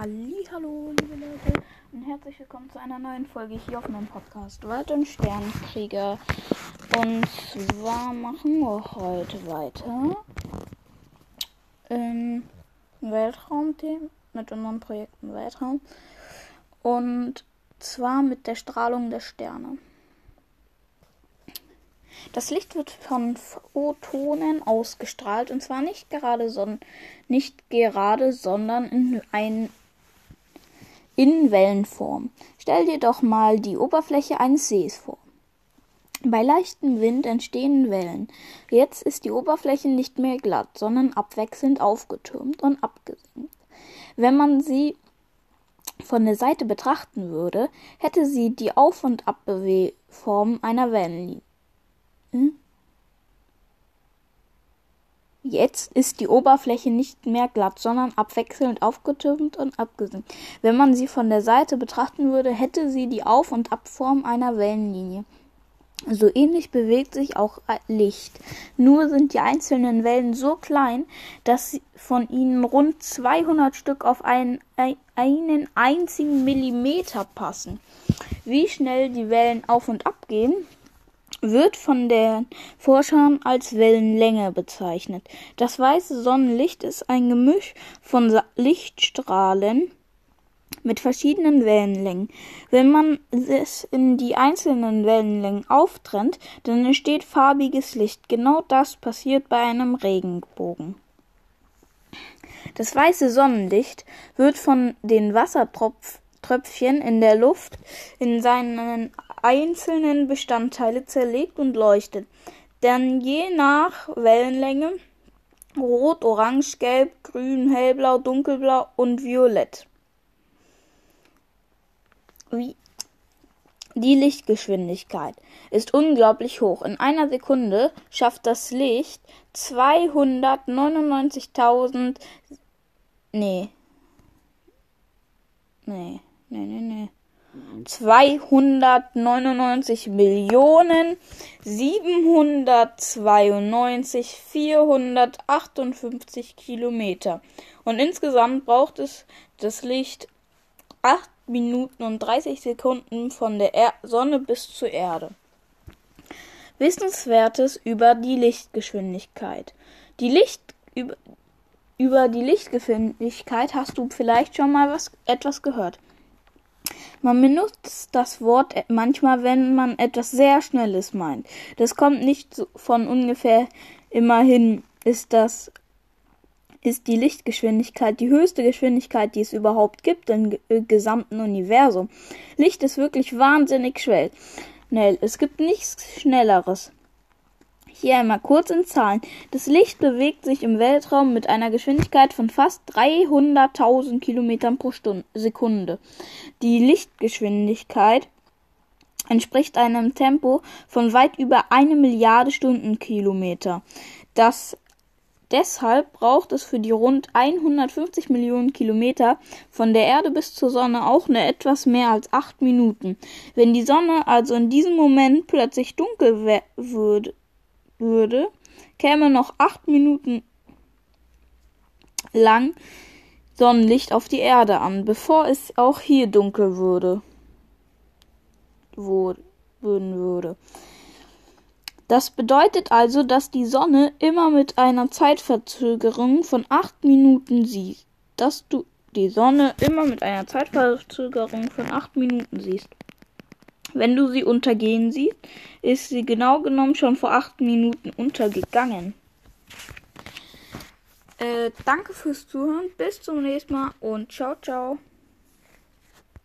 Hallo, liebe Leute und herzlich willkommen zu einer neuen Folge hier auf meinem Podcast Wald und Sternkrieger. Und zwar machen wir heute weiter im Weltraumthemen mit unseren Projekten Weltraum und zwar mit der Strahlung der Sterne. Das Licht wird von Photonen ausgestrahlt und zwar nicht gerade, son nicht gerade sondern in ein in Wellenform. Stell dir doch mal die Oberfläche eines Sees vor. Bei leichtem Wind entstehen Wellen. Jetzt ist die Oberfläche nicht mehr glatt, sondern abwechselnd aufgetürmt und abgesenkt. Wenn man sie von der Seite betrachten würde, hätte sie die Auf- und Abbewegung einer Wellenlinie. Hm? Jetzt ist die Oberfläche nicht mehr glatt, sondern abwechselnd aufgetürmt und abgesenkt. Wenn man sie von der Seite betrachten würde, hätte sie die Auf- und Abform einer Wellenlinie. So ähnlich bewegt sich auch Licht. Nur sind die einzelnen Wellen so klein, dass von ihnen rund 200 Stück auf einen, einen einzigen Millimeter passen. Wie schnell die Wellen auf und ab gehen, wird von den Forschern als Wellenlänge bezeichnet. Das weiße Sonnenlicht ist ein Gemisch von Lichtstrahlen mit verschiedenen Wellenlängen. Wenn man es in die einzelnen Wellenlängen auftrennt, dann entsteht farbiges Licht. Genau das passiert bei einem Regenbogen. Das weiße Sonnenlicht wird von den Wassertröpfchen in der Luft in seinen einzelnen Bestandteile zerlegt und leuchtet. Denn je nach Wellenlänge rot, orange, gelb, grün, hellblau, dunkelblau und violett. Wie die Lichtgeschwindigkeit ist unglaublich hoch. In einer Sekunde schafft das Licht 299.000 nee. Nee, nee, nee, nee. 299 Millionen 792 458 Kilometer. Und insgesamt braucht es das Licht 8 Minuten und 30 Sekunden von der er Sonne bis zur Erde. Wissenswertes über die Lichtgeschwindigkeit. Die Licht über, über die Lichtgeschwindigkeit hast du vielleicht schon mal was etwas gehört. Man benutzt das Wort manchmal, wenn man etwas sehr Schnelles meint. Das kommt nicht von ungefähr. Immerhin ist das ist die Lichtgeschwindigkeit die höchste Geschwindigkeit, die es überhaupt gibt im gesamten Universum. Licht ist wirklich wahnsinnig schnell. Es gibt nichts Schnelleres. Hier einmal kurz in Zahlen. Das Licht bewegt sich im Weltraum mit einer Geschwindigkeit von fast 300.000 Kilometern pro Stunde, Sekunde. Die Lichtgeschwindigkeit entspricht einem Tempo von weit über eine Milliarde Stundenkilometer. Das Deshalb braucht es für die rund 150 Millionen Kilometer von der Erde bis zur Sonne auch nur etwas mehr als acht Minuten. Wenn die Sonne also in diesem Moment plötzlich dunkel würde, würde, käme noch acht Minuten lang Sonnenlicht auf die Erde an, bevor es auch hier dunkel würde. würden würde. Das bedeutet also, dass die Sonne immer mit einer Zeitverzögerung von acht Minuten siehst. Dass du die Sonne immer mit einer Zeitverzögerung von acht Minuten siehst. Wenn du sie untergehen siehst, ist sie genau genommen schon vor acht Minuten untergegangen. Äh, danke fürs Zuhören, bis zum nächsten Mal und ciao, ciao.